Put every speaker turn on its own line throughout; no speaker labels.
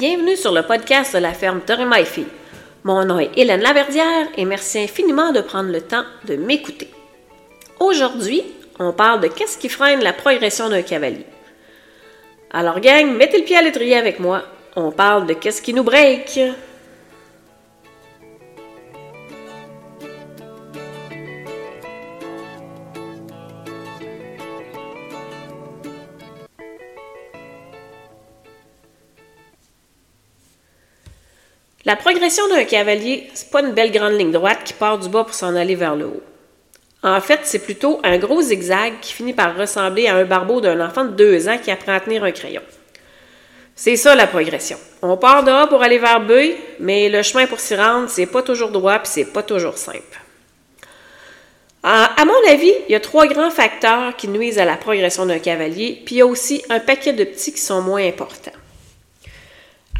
Bienvenue sur le podcast de la ferme Dorima Fille. Mon nom est Hélène Laverdière et merci infiniment de prendre le temps de m'écouter. Aujourd'hui, on parle de qu'est-ce qui freine la progression d'un cavalier. Alors gang, mettez le pied à l'étrier avec moi. On parle de qu'est-ce qui nous break. La progression d'un cavalier, c'est pas une belle grande ligne droite qui part du bas pour s'en aller vers le haut. En fait, c'est plutôt un gros zigzag qui finit par ressembler à un barbeau d'un enfant de deux ans qui apprend à tenir un crayon. C'est ça la progression. On part de A pour aller vers B, mais le chemin pour s'y rendre, c'est pas toujours droit puis c'est pas toujours simple. À, mon avis, il y a trois grands facteurs qui nuisent à la progression d'un cavalier, puis il y a aussi un paquet de petits qui sont moins importants.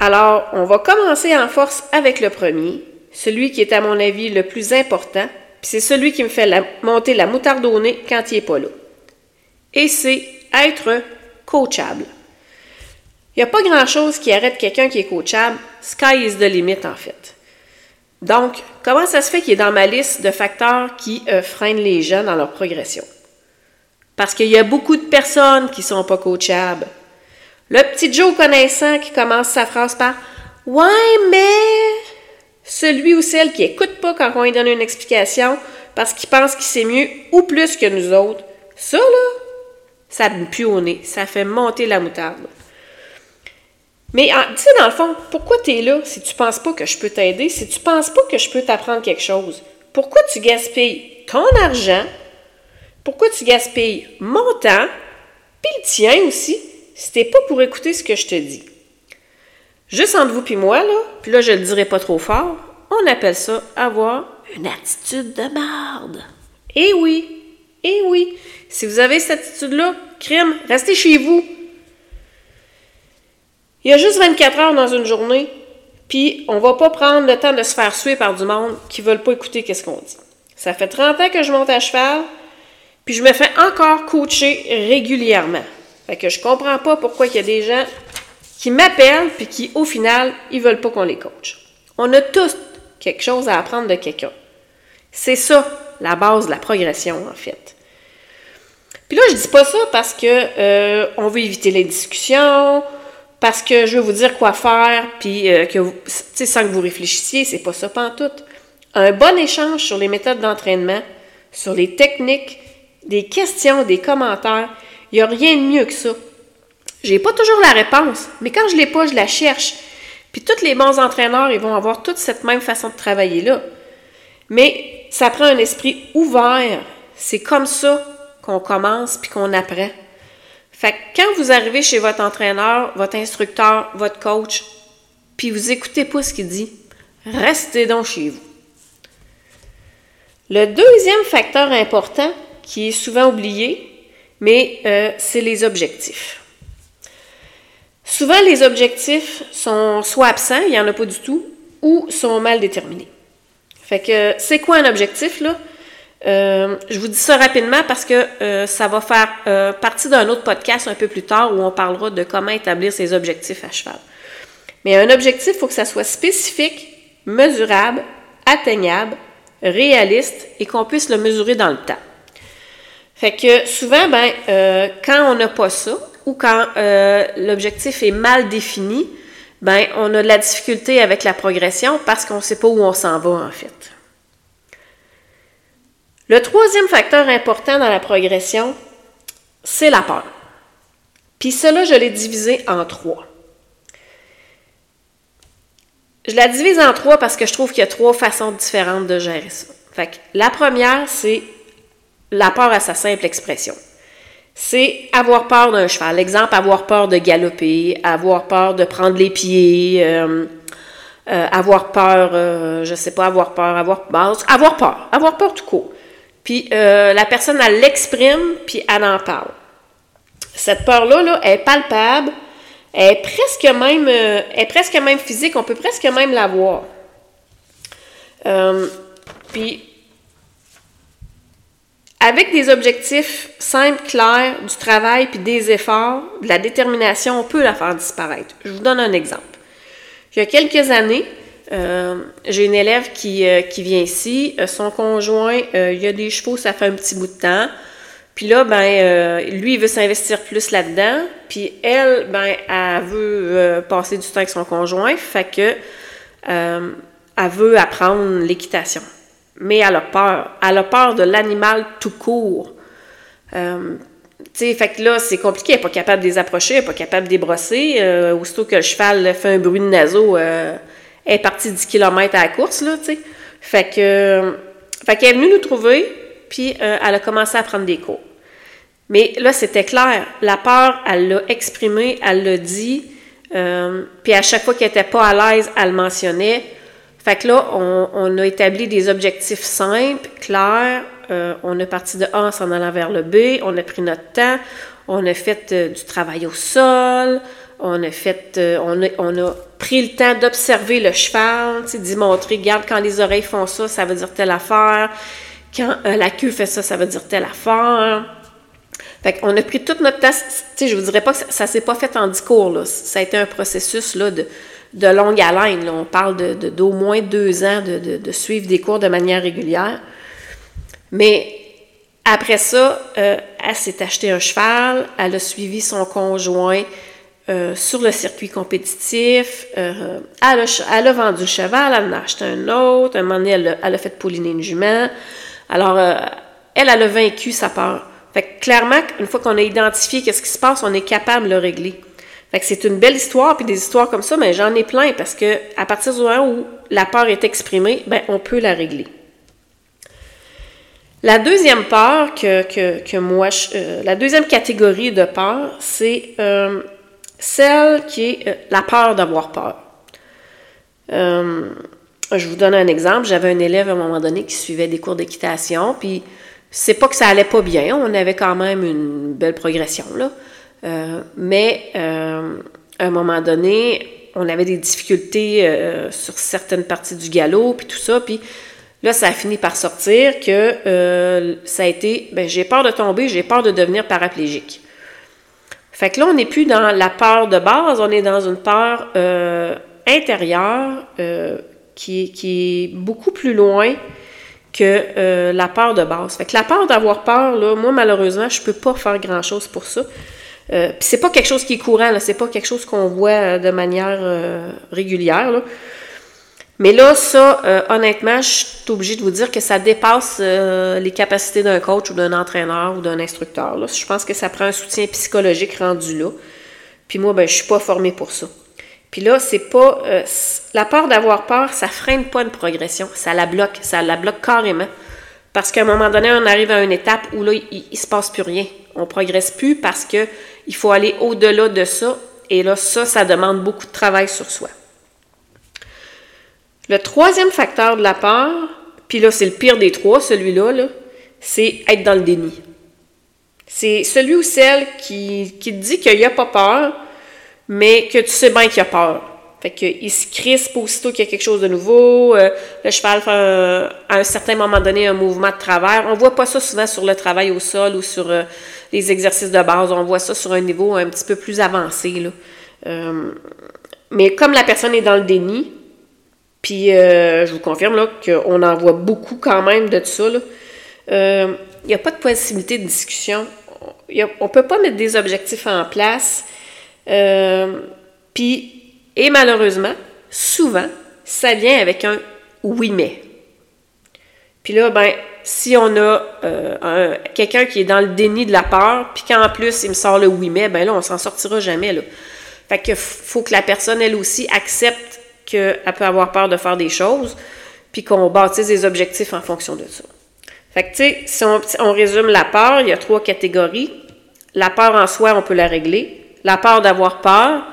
Alors, on va commencer en force avec le premier, celui qui est à mon avis le plus important, puis c'est celui qui me fait monter la moutarde au nez quand il n'est pas là. Et c'est être coachable. Il n'y a pas grand-chose qui arrête quelqu'un qui est coachable. Sky is the limit, en fait. Donc, comment ça se fait qu'il est dans ma liste de facteurs qui euh, freinent les jeunes dans leur progression? Parce qu'il y a beaucoup de personnes qui ne sont pas coachables. Le petit Joe connaissant qui commence sa phrase par Ouais, mais celui ou celle qui écoute pas quand on lui donne une explication parce qu'il pense qu'il sait mieux ou plus que nous autres, ça là, ça me pue au nez, ça fait monter la moutarde. Mais tu sais, dans le fond, pourquoi tu es là si tu penses pas que je peux t'aider, si tu penses pas que je peux t'apprendre quelque chose? Pourquoi tu gaspilles ton argent? Pourquoi tu gaspilles mon temps? Puis le tien aussi? C'était pas pour écouter ce que je te dis. Juste entre vous puis moi, là, puis là, je le dirai pas trop fort, on appelle ça avoir une attitude de marde. Eh oui, eh oui. Si vous avez cette attitude-là, crime, restez chez vous. Il y a juste 24 heures dans une journée, puis on va pas prendre le temps de se faire suer par du monde qui veulent pas écouter qu'est-ce qu'on dit. Ça fait 30 ans que je monte à cheval, puis je me fais encore coacher régulièrement. Fait que je comprends pas pourquoi il y a des gens qui m'appellent puis qui, au final, ils veulent pas qu'on les coach. On a tous quelque chose à apprendre de quelqu'un. C'est ça, la base de la progression, en fait. Puis là, je dis pas ça parce que euh, on veut éviter les discussions, parce que je veux vous dire quoi faire, puis euh, que vous, sans que vous réfléchissiez, c'est pas ça tout. Un bon échange sur les méthodes d'entraînement, sur les techniques, des questions, des commentaires, il n'y a rien de mieux que ça. J'ai pas toujours la réponse, mais quand je l'ai pas, je la cherche. Puis tous les bons entraîneurs, ils vont avoir toute cette même façon de travailler là. Mais ça prend un esprit ouvert. C'est comme ça qu'on commence puis qu'on apprend. Fait que quand vous arrivez chez votre entraîneur, votre instructeur, votre coach, puis vous écoutez pas ce qu'il dit, restez donc chez vous. Le deuxième facteur important qui est souvent oublié, mais euh, c'est les objectifs. Souvent, les objectifs sont soit absents, il n'y en a pas du tout, ou sont mal déterminés. Fait que c'est quoi un objectif, là? Euh, je vous dis ça rapidement parce que euh, ça va faire partie d'un autre podcast un peu plus tard où on parlera de comment établir ses objectifs à cheval. Mais un objectif, il faut que ça soit spécifique, mesurable, atteignable, réaliste et qu'on puisse le mesurer dans le temps. Fait que souvent, ben, euh, quand on n'a pas ça, ou quand euh, l'objectif est mal défini, ben, on a de la difficulté avec la progression parce qu'on ne sait pas où on s'en va, en fait. Le troisième facteur important dans la progression, c'est la peur. Puis cela, je l'ai divisé en trois. Je la divise en trois parce que je trouve qu'il y a trois façons différentes de gérer ça. Fait que la première, c'est la peur à sa simple expression. C'est avoir peur d'un cheval. Exemple, avoir peur de galoper, avoir peur de prendre les pieds, euh, euh, avoir peur, euh, je sais pas, avoir peur, avoir, avoir peur, avoir peur tout court. Puis la personne, elle l'exprime, puis elle en parle. Cette peur-là, là, est palpable, est presque même, est presque même physique, on peut presque même la voir. puis avec des objectifs simples, clairs, du travail puis des efforts, de la détermination, on peut la faire disparaître. Je vous donne un exemple. Il y a quelques années, j'ai une élève qui, qui vient ici. son conjoint, il y a des chevaux, ça fait un petit bout de temps. Puis là, ben, lui, il veut s'investir plus là-dedans. Puis elle, ben, elle veut passer du temps avec son conjoint. Fait que elle veut apprendre l'équitation. Mais elle a peur. Elle a peur de l'animal tout court. Euh, sais, fait que là, c'est compliqué. Elle n'est pas capable de les approcher, elle n'est pas capable de les brosser. Euh, aussitôt que le cheval fait un bruit de naseau, euh, elle est partie 10 km à la course, là, tu. Fait que, fait qu'elle est venue nous trouver, puis elle a commencé à prendre des cours. Mais là, c'était clair. La peur, elle l'a exprimée, elle l'a dit. puis à chaque fois qu'elle n'était pas à l'aise, elle le mentionnait. Fait que là, on, a établi des objectifs simples, clairs. Euh, on est parti de A en s'en allant vers le B. On a pris notre temps. On a fait euh, du travail au sol. On a fait, euh, on, a, on, a, pris le temps d'observer le cheval, d'y montrer, regarde, quand les oreilles font ça, ça veut dire telle affaire. Quand la queue fait ça, ça veut dire telle affaire. Fait qu'on a pris toute notre temps. Tu sais, je vous dirais pas que ça, ne s'est pas fait en discours, là. Ça a été un processus, là, de, de longue haleine. On parle d'au moins deux ans de, suivre des cours de manière régulière. Mais après ça, euh, elle s'est acheté un cheval, elle a suivi son conjoint euh, sur le circuit compétitif, euh, elle, a, vendu le cheval, elle en a acheté un autre, un moment donné, elle a, fait pouliner une jument. Alors, elle, elle a vaincu sa peur. Fait que clairement, une fois qu'on a identifié qu'est-ce qui se passe, on est capable de le régler. C'est une belle histoire, puis des histoires comme ça, mais j'en ai plein parce que à partir du moment où la peur est exprimée, ben on peut la régler. La deuxième peur que, que, moi, euh, la deuxième catégorie de peur, c'est euh, celle qui est euh, la peur d'avoir peur. je vous donne un exemple. J'avais un élève à un moment donné qui suivait des cours d'équitation, puis c'est pas que ça allait pas bien, on avait quand même une belle progression là. Euh, mais euh, à un moment donné, on avait des difficultés euh, sur certaines parties du galop, puis tout ça, puis là, ça a fini par sortir que ça a été, ben, j'ai peur de tomber, j'ai peur de devenir paraplégique. Fait que là, on n'est plus dans la peur de base, on est dans une peur intérieure qui, qui, est beaucoup plus loin que la peur de base. Fait que la peur d'avoir peur, là, moi, malheureusement, je ne peux pas faire grand-chose pour ça. Euh, Puis c'est pas quelque chose qui est courant, c'est pas quelque chose qu'on voit euh, de manière euh, régulière. Mais là, ça, euh, honnêtement, je suis obligée de vous dire que ça dépasse les capacités d'un coach ou d'un entraîneur ou d'un instructeur. Je pense que ça prend un soutien psychologique rendu là. Puis moi, ben, je suis pas formée pour ça. Puis là, c'est pas. la peur d'avoir peur, ça freine pas une progression. Ça la bloque. Ça la bloque carrément. Parce qu'à un moment donné, on arrive à une étape où là, il, ne se passe plus rien. On progresse plus parce que il faut aller au-delà de ça. Et là, ça, ça demande beaucoup de travail sur soi. Le troisième facteur de la peur, puis là, c'est le pire des trois, celui-là, -là, c'est être dans le déni. C'est celui ou celle qui, qui te dit qu'il n'y a pas peur, mais que tu sais bien qu'il y a peur. Fait qu'il se crispe aussitôt qu'il y a quelque chose de nouveau. Euh, le cheval fait à un certain moment donné un mouvement de travers. On voit pas ça souvent sur le travail au sol ou sur euh, les exercices de base. On voit ça sur un niveau un petit peu plus avancé. Là. Euh, mais comme la personne est dans le déni, puis je vous confirme là, qu'on en voit beaucoup quand même de ça, il n'y a pas de possibilité de discussion. on ne peut pas mettre des objectifs en place. puis et malheureusement, souvent, ça vient avec un oui mais. Puis là, ben, si on a euh, quelqu'un qui est dans le déni de la peur, puis qu'en plus il me sort le oui mais, ben là, on s'en sortira jamais. Là. Fait que faut que la personne, elle aussi, accepte qu'elle peut avoir peur de faire des choses, puis qu'on bâtisse des objectifs en fonction de ça. Fait que, tu sais, si on, on résume la peur, il y a trois catégories. La peur en soi, on peut la régler. La peur d'avoir peur,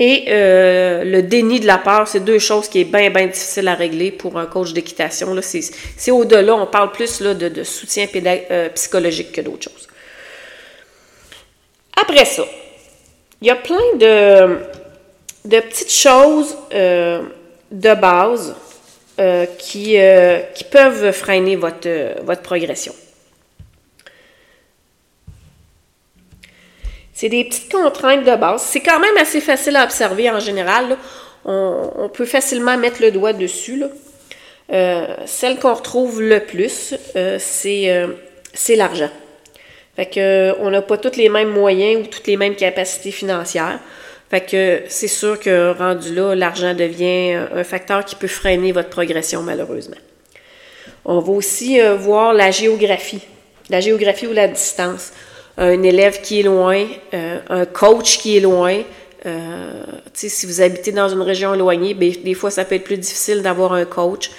et euh, le déni de la peur, c'est deux choses qui est bien, bien difficile à régler pour un coach d'équitation. C'est au-delà, on parle plus là, de, soutien euh, psychologique que d'autres choses. Après ça, il y a plein de, de petites choses euh, de base qui, qui peuvent freiner votre, votre progression. C'est des petites contraintes de base. C'est quand même assez facile à observer en général. on, peut facilement mettre le doigt dessus. celle qu'on retrouve le plus, c'est l'argent. Fait que on n'a pas tous les mêmes moyens ou toutes les mêmes capacités financières. Fait que c'est sûr que rendu là, l'argent devient un facteur qui peut freiner votre progression malheureusement. On va aussi euh, voir la géographie, la géographie ou la distance. Un élève qui est loin, euh, un coach qui est loin. Euh, si vous habitez dans une région éloignée, ben, des fois, ça peut être plus difficile d'avoir un coach.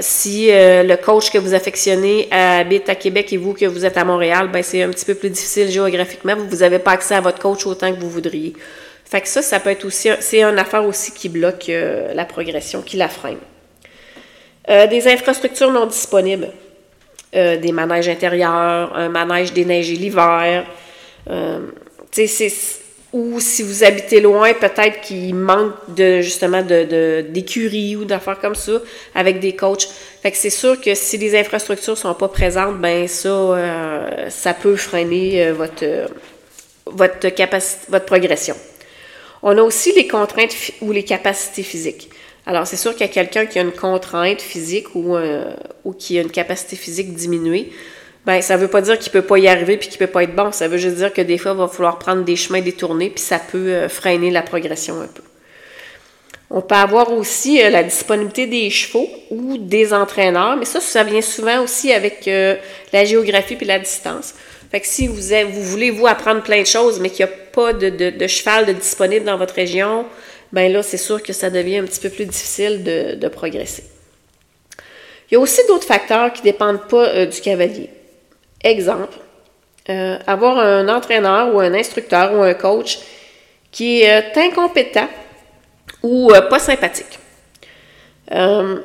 si le coach que vous affectionnez habite à Québec et vous que vous êtes à Montréal, ben c'est un petit peu plus difficile géographiquement. Vous n'avez pas accès à votre coach autant que vous voudriez. Fait que ça, ça peut être aussi, c'est une affaire aussi qui bloque la progression, qui la freine. Euh, des infrastructures non disponibles. Euh, des manèges intérieurs, un manège déneigé l'hiver. Euh, ou si vous habitez loin, peut-être qu'il manque de justement de, d'écuries ou d'affaires comme ça avec des coachs. Fait que c'est sûr que si les infrastructures sont pas présentes, ben ça, ça peut freiner votre, votre, capacité, votre progression. On a aussi les contraintes ou les capacités physiques. Alors, c'est sûr qu'il y a quelqu'un qui a une contrainte physique ou, euh, qui a une capacité physique diminuée. Ben, ça ne veut pas dire qu'il ne peut pas y arriver puis qu'il ne peut pas être bon. Ça veut juste dire que des fois, il va falloir prendre des chemins détournés puis ça peut euh, freiner la progression un peu. On peut avoir aussi euh, la disponibilité des chevaux ou des entraîneurs, mais ça, ça vient souvent aussi avec la géographie puis la distance. Fait que si vous, voulez, vous, apprendre plein de choses, mais qu'il n'y a pas de, de, cheval disponible dans votre région, ben là, c'est sûr que ça devient un petit peu plus difficile de, progresser. Il y a aussi d'autres facteurs qui ne dépendent pas euh, du cavalier. Exemple, euh, avoir un entraîneur ou un instructeur ou un coach qui est euh, incompétent ou pas sympathique. un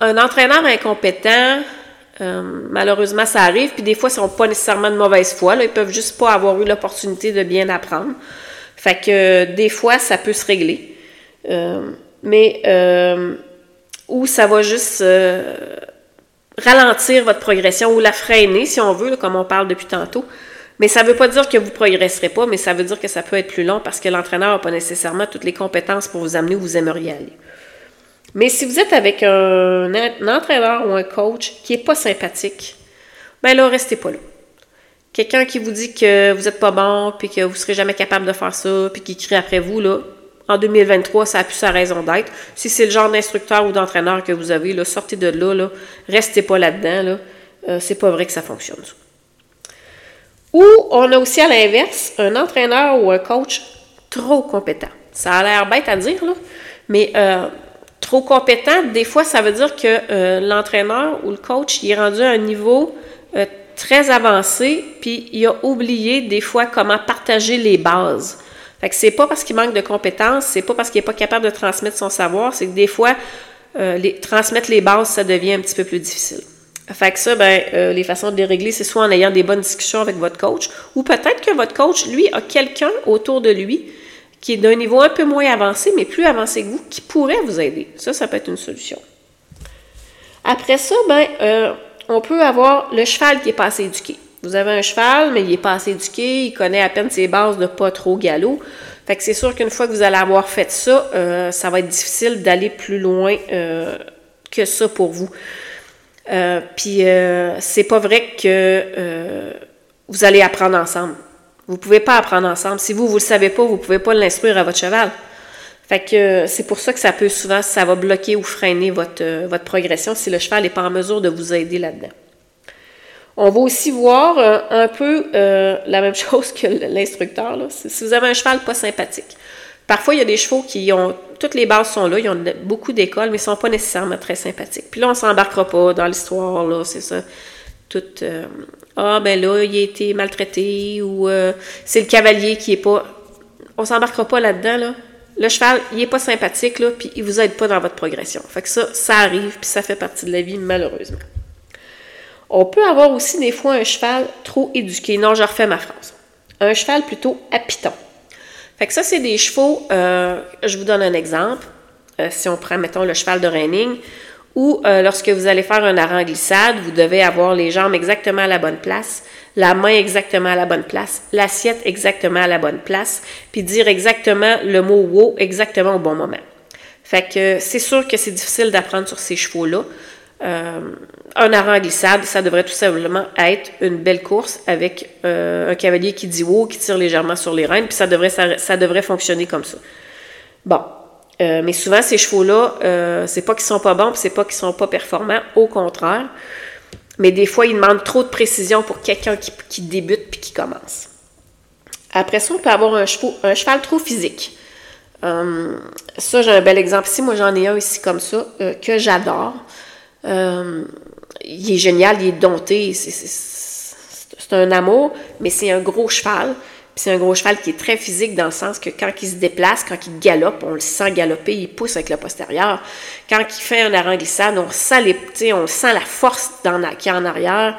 entraîneur incompétent, malheureusement, ça arrive, puis des fois, ils ne sont pas nécessairement de mauvaise foi. Là, ils peuvent juste pas avoir eu l'opportunité de bien apprendre. Fait que des fois, ça peut se régler. Euh, mais euh, ou ça va juste euh, ralentir votre progression ou la freiner, si on veut, comme on parle depuis tantôt. Mais ça ne veut pas dire que vous ne progresserez pas, mais ça veut dire que ça peut être plus long parce que l'entraîneur n'a pas nécessairement toutes les compétences pour vous amener où vous aimeriez aller. Mais si vous êtes avec un, entraîneur ou un coach qui n'est pas sympathique, ben là, restez pas là. Quelqu'un qui vous dit que vous n'êtes pas bon, puis que vous serez jamais capable de faire ça, puis qui crie après vous, là, en 2023, ça a plus sa raison d'être. Si c'est le genre d'instructeur ou d'entraîneur que vous avez, sortez de là, restez pas là-dedans. Là. Euh, c'est pas vrai que ça fonctionne. Ou on a aussi à l'inverse un entraîneur ou un coach trop compétent. Ça a l'air bête à dire, mais euh, trop compétent, des fois, ça veut dire que euh, l'entraîneur ou le coach il est rendu à un niveau très avancé, puis il a oublié des fois comment partager les bases. Fait que c'est pas parce qu'il manque de compétences, c'est pas parce qu'il est pas capable de transmettre son savoir, c'est que des fois, euh, transmettre les bases, ça devient un petit peu plus difficile. Fait que ça, ben, euh, les façons de les régler, c'est soit en ayant des bonnes discussions avec votre coach, ou peut-être que votre coach, lui, a quelqu'un autour de lui qui est d'un niveau un peu moins avancé, mais plus avancé que vous, qui pourrait vous aider. Ça, ça peut être une solution. Après ça, ben, euh, on peut avoir le cheval qui est pas assez éduqué. Vous avez un cheval, mais il n'est pas assez éduqué, il connaît à peine ses bases de pas trop galop. Fait que c'est sûr qu'une fois que vous allez avoir fait ça, euh, ça va être difficile d'aller plus loin euh, que ça pour vous. Euh, puis c'est pas vrai que vous allez apprendre ensemble. Vous pouvez pas apprendre ensemble. Si vous, vous le savez pas, vous pouvez pas l'instruire à votre cheval. Fait que c'est pour ça que ça peut souvent, ça va bloquer ou freiner votre, euh, votre progression si le cheval n'est pas en mesure de vous aider là-dedans. On va aussi voir euh, un peu euh, la même chose que l'instructeur. Si vous avez un cheval pas sympathique. Parfois, il y a des chevaux qui ont. Toutes les bases sont là, ils ont beaucoup d'écoles, mais ils ne sont pas nécessairement très sympathiques. Puis là, on ne s'embarquera pas dans l'histoire, là, c'est ça. Tout. ah, ben là, il a été maltraité, ou c'est le cavalier qui est pas. On s'embarquera pas là-dedans, là le cheval, il n'est pas sympathique, là, puis il vous aide pas dans votre progression. Fait que ça, ça arrive, puis ça fait partie de la vie, malheureusement. On peut avoir aussi des fois un cheval trop éduqué. Non, je refais ma phrase. Un cheval plutôt à piton. Fait que ça, c'est des chevaux, euh, je vous donne un exemple. Euh, si on prend, mettons, le cheval de reining, ou euh, lorsque vous allez faire un arrêt en glissade, vous devez avoir les jambes exactement à la bonne place, la main exactement à la bonne place, l'assiette exactement à la bonne place, puis dire exactement le mot wow exactement au bon moment. Fait que c'est sûr que c'est difficile d'apprendre sur ces chevaux-là. Euh, un arrêt en glissade, ça devrait tout simplement être une belle course avec euh, un cavalier qui dit wow, qui tire légèrement sur les rênes, puis ça devrait, ça devrait fonctionner comme ça. Bon, euh, mais souvent, ces chevaux-là, euh, c'est pas qu'ils sont pas bons, c'est pas qu'ils sont pas performants, au contraire. Mais des fois, ils demandent trop de précision pour quelqu'un qui, débute puis qui commence. Après ça, on peut avoir un, un cheval trop physique. Euh, ça, j'ai un bel exemple ici. Moi, j'en ai un ici comme ça, que j'adore. il est génial, il est dompté, c'est un amour, mais c'est un gros cheval c'est un gros cheval qui est très physique dans le sens que quand il se déplace, quand il galope, on le sent galoper, il pousse avec le postérieur. Quand il fait un arrêt on sent, les, on sent la force dans, qui est en arrière.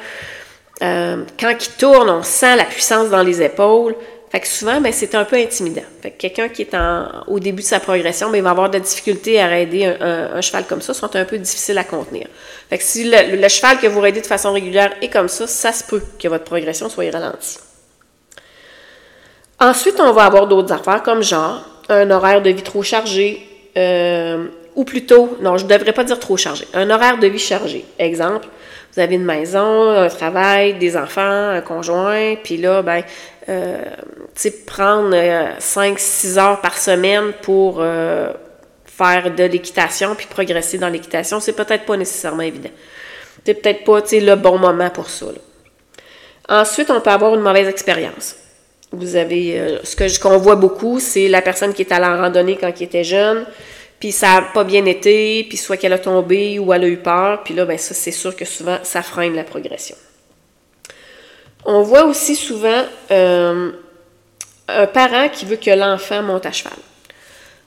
Euh, quand il tourne, on sent la puissance dans les épaules. Fait que souvent, ben, c'est un peu intimidant. Fait que quelqu'un qui est en, au début de sa progression, ben, il va avoir de la difficulté à aider un, cheval comme ça, sont un peu difficiles à contenir. Fait que si le, le cheval que vous raidez de façon régulière est comme ça, ça se peut que votre progression soit ralentie. Ensuite, on va avoir d'autres affaires comme genre un horaire de vie trop chargé, euh, ou plutôt, non, je ne devrais pas dire trop chargé, un horaire de vie chargé. Exemple, vous avez une maison, un travail, des enfants, un conjoint, puis là, ben, euh, tu prendre 5-6 euh, heures par semaine pour faire de l'équitation puis progresser dans l'équitation, c'est peut-être pas nécessairement évident. C'est peut-être pas, le bon moment pour ça. Ensuite, on peut avoir une mauvaise expérience. Vous avez, euh, ce que qu'on voit beaucoup, c'est la personne qui est allée en randonnée quand il était jeune, puis ça n'a pas bien été, puis soit qu'elle a tombé ou elle a eu peur, puis là, ben ça, c'est sûr que souvent, ça freine la progression. On voit aussi souvent euh, un parent qui veut que l'enfant monte à cheval.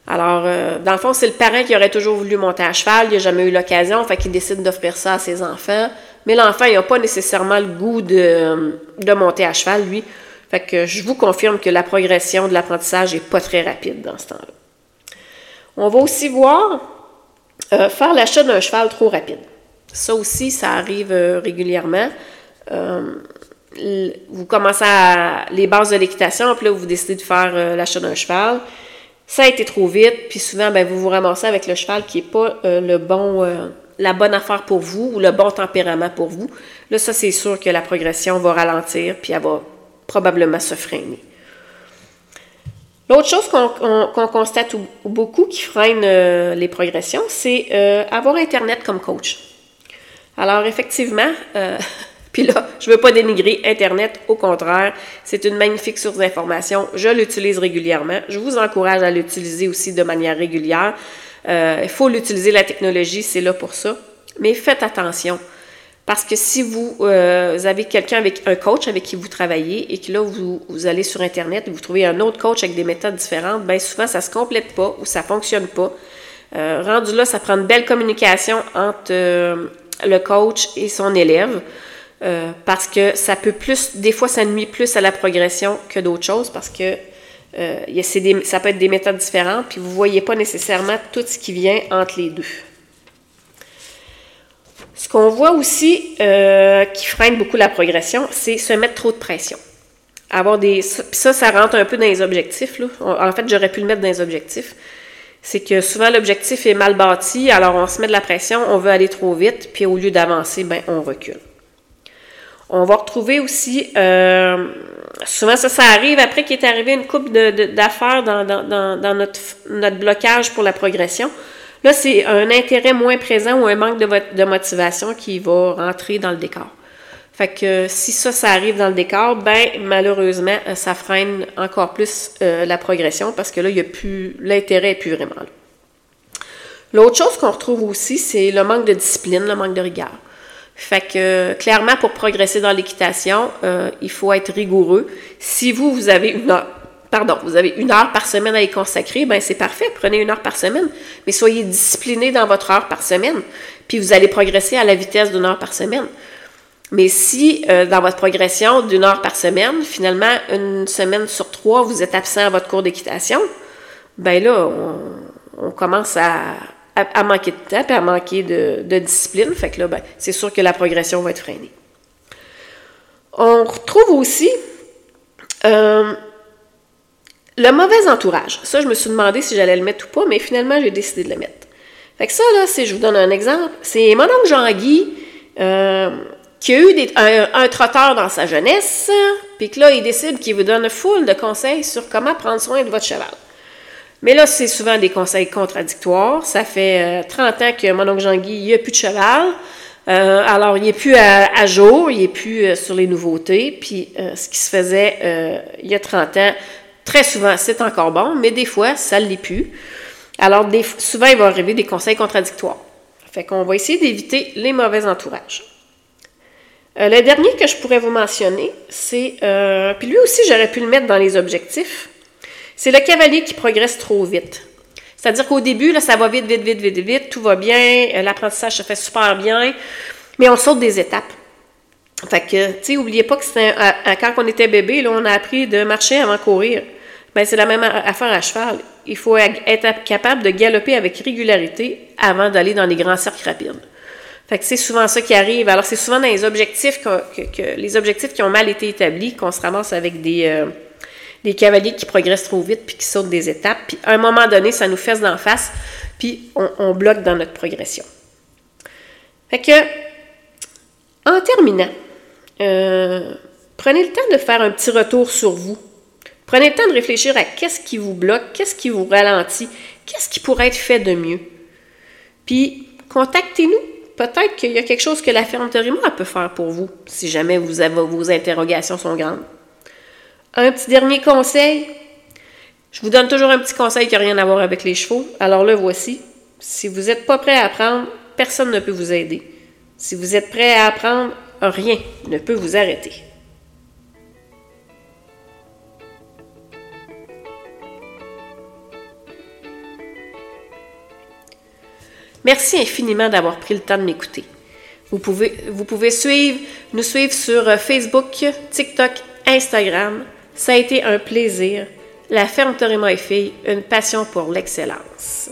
Alors, euh, dans le fond, c'est le parent qui aurait toujours voulu monter à cheval, il n'a jamais eu l'occasion, fait qu'il décide d'offrir ça à ses enfants. Mais l'enfant, il n'a pas nécessairement le goût de monter à cheval, lui. Fait que je vous confirme que la progression de l'apprentissage n'est pas très rapide dans ce temps-là. On va aussi voir euh, faire l'achat d'un cheval trop rapide. Ça aussi, ça arrive euh, régulièrement. Euh, vous commencez à les bases de l'équitation, puis là, vous décidez de faire l'achat d'un cheval. Ça a été trop vite, puis souvent, ben, vous vous ramassez avec le cheval qui n'est pas le bon, la bonne affaire pour vous ou le bon tempérament pour vous. Là, ça, c'est sûr que la progression va ralentir, puis elle va probablement se freiner. L'autre chose qu'on constate beaucoup qui freine euh, les progressions, c'est euh, avoir Internet comme coach. Alors effectivement, euh, puis là, je ne veux pas dénigrer Internet, au contraire, c'est une magnifique source d'information. Je l'utilise régulièrement. Je vous encourage à l'utiliser aussi de manière régulière. il faut l'utiliser, la technologie, c'est là pour ça. Mais faites attention. Parce que si vous, euh, avez quelqu'un avec un coach avec qui vous travaillez et que là, vous, allez sur Internet et vous trouvez un autre coach avec des méthodes différentes, bien souvent, ça ne se complète pas ou ça ne fonctionne pas. Euh, rendu là, ça prend une belle communication entre euh, le coach et son élève. parce que ça peut plus, des fois, ça nuit plus à la progression que d'autres choses parce que ça peut être des méthodes différentes, puis vous ne voyez pas nécessairement tout ce qui vient entre les deux. Ce qu'on voit aussi euh, qui freine beaucoup la progression, c'est se mettre trop de pression. Avoir des, ça, ça rentre un peu dans les objectifs. En fait, j'aurais pu le mettre dans les objectifs. C'est que souvent l'objectif est mal bâti, alors on se met de la pression, on veut aller trop vite, puis au lieu d'avancer, ben, on recule. On va retrouver aussi, euh, souvent ça, ça arrive après qu'il est arrivé une coupe d'affaires dans, notre blocage pour la progression. Là, c'est un intérêt moins présent ou un manque de, motivation qui va rentrer dans le décor. Fait que si ça, ça arrive dans le décor, ben malheureusement, euh, ça freine encore plus euh, la progression parce que là, il y a plus l'intérêt n'est plus vraiment là. L'autre chose qu'on retrouve aussi, c'est le manque de discipline, le manque de rigueur. Fait que clairement, pour progresser dans l'équitation, euh, il faut être rigoureux. Si vous, vous avez une pardon, vous avez une heure par semaine à y consacrer, ben c'est parfait, prenez une heure par semaine, mais soyez discipliné dans votre heure par semaine, puis vous allez progresser à la vitesse d'une heure par semaine. Mais si euh, dans votre progression d'une heure par semaine, finalement, une semaine sur trois, vous êtes absent à votre cours d'équitation, ben là, on, commence à, à, manquer de temps, puis à manquer de, discipline. Fait que là, ben, c'est sûr que la progression va être freinée. On retrouve aussi euh, le mauvais entourage. Ça, je me suis demandé si j'allais le mettre ou pas, mais finalement, j'ai décidé de le mettre. Fait que ça, là, c'est, je vous donne un exemple. C'est mon oncle Jean-Guy euh, qui a eu un, trotteur dans sa jeunesse, puis que là, il décide qu'il vous donne foule de conseils sur comment prendre soin de votre cheval. Mais là, c'est souvent des conseils contradictoires. Ça fait 30 euh, ans que mon oncle Jean-Guy, il n'a plus de cheval. Euh, alors, il n'est plus à, jour, il n'est plus sur les nouveautés. Puis, ce qui se faisait il y a 30 ans, très souvent, c'est encore bon, mais des fois, ça ne l'est plus. Alors, souvent, il va arriver des conseils contradictoires. Fait qu'on va essayer d'éviter les mauvais entourages. le dernier que je pourrais vous mentionner, c'est... puis lui aussi, j'aurais pu le mettre dans les objectifs. C'est le cavalier qui progresse trop vite. C'est-à-dire qu'au début, là, ça va vite, vite, vite, vite, vite, tout va bien, euh, l'apprentissage se fait super bien, mais on saute des étapes. Fait que, tu sais, oubliez pas que c'était quand on était bébé, là, on a appris de marcher avant de courir. Ben, c'est la même affaire à cheval. Il faut être capable de galoper avec régularité avant d'aller dans les grands cercles rapides. Fait que c'est souvent ça qui arrive. Alors, c'est souvent dans les objectifs que, les objectifs qui ont mal été établis qu'on se ramasse avec des, euh, des cavaliers qui progressent trop vite puis qui sautent des étapes. Puis à un moment donné, ça nous fesse d'en face, puis on, bloque dans notre progression. Fait que, en terminant, euh, prenez le temps de faire un petit retour sur vous. Prenez le temps de réfléchir à qu'est-ce qui vous bloque, qu'est-ce qui vous ralentit, qu'est-ce qui pourrait être fait de mieux. Puis, contactez-nous. Peut-être qu'il y a quelque chose que la ferme Torima peut faire pour vous, si jamais vous vos interrogations sont grandes. Un petit dernier conseil. Je vous donne toujours un petit conseil qui n'a rien à voir avec les chevaux. Alors le voici. Si vous n'êtes pas prêt à apprendre, personne ne peut vous aider. Si vous êtes prêt à apprendre, rien ne peut vous arrêter. Merci infiniment d'avoir pris le temps de m'écouter. Vous pouvez, suivre, nous suivre sur Facebook, TikTok, Instagram. Ça a été un plaisir. La ferme Torima et Filles, une passion pour l'excellence.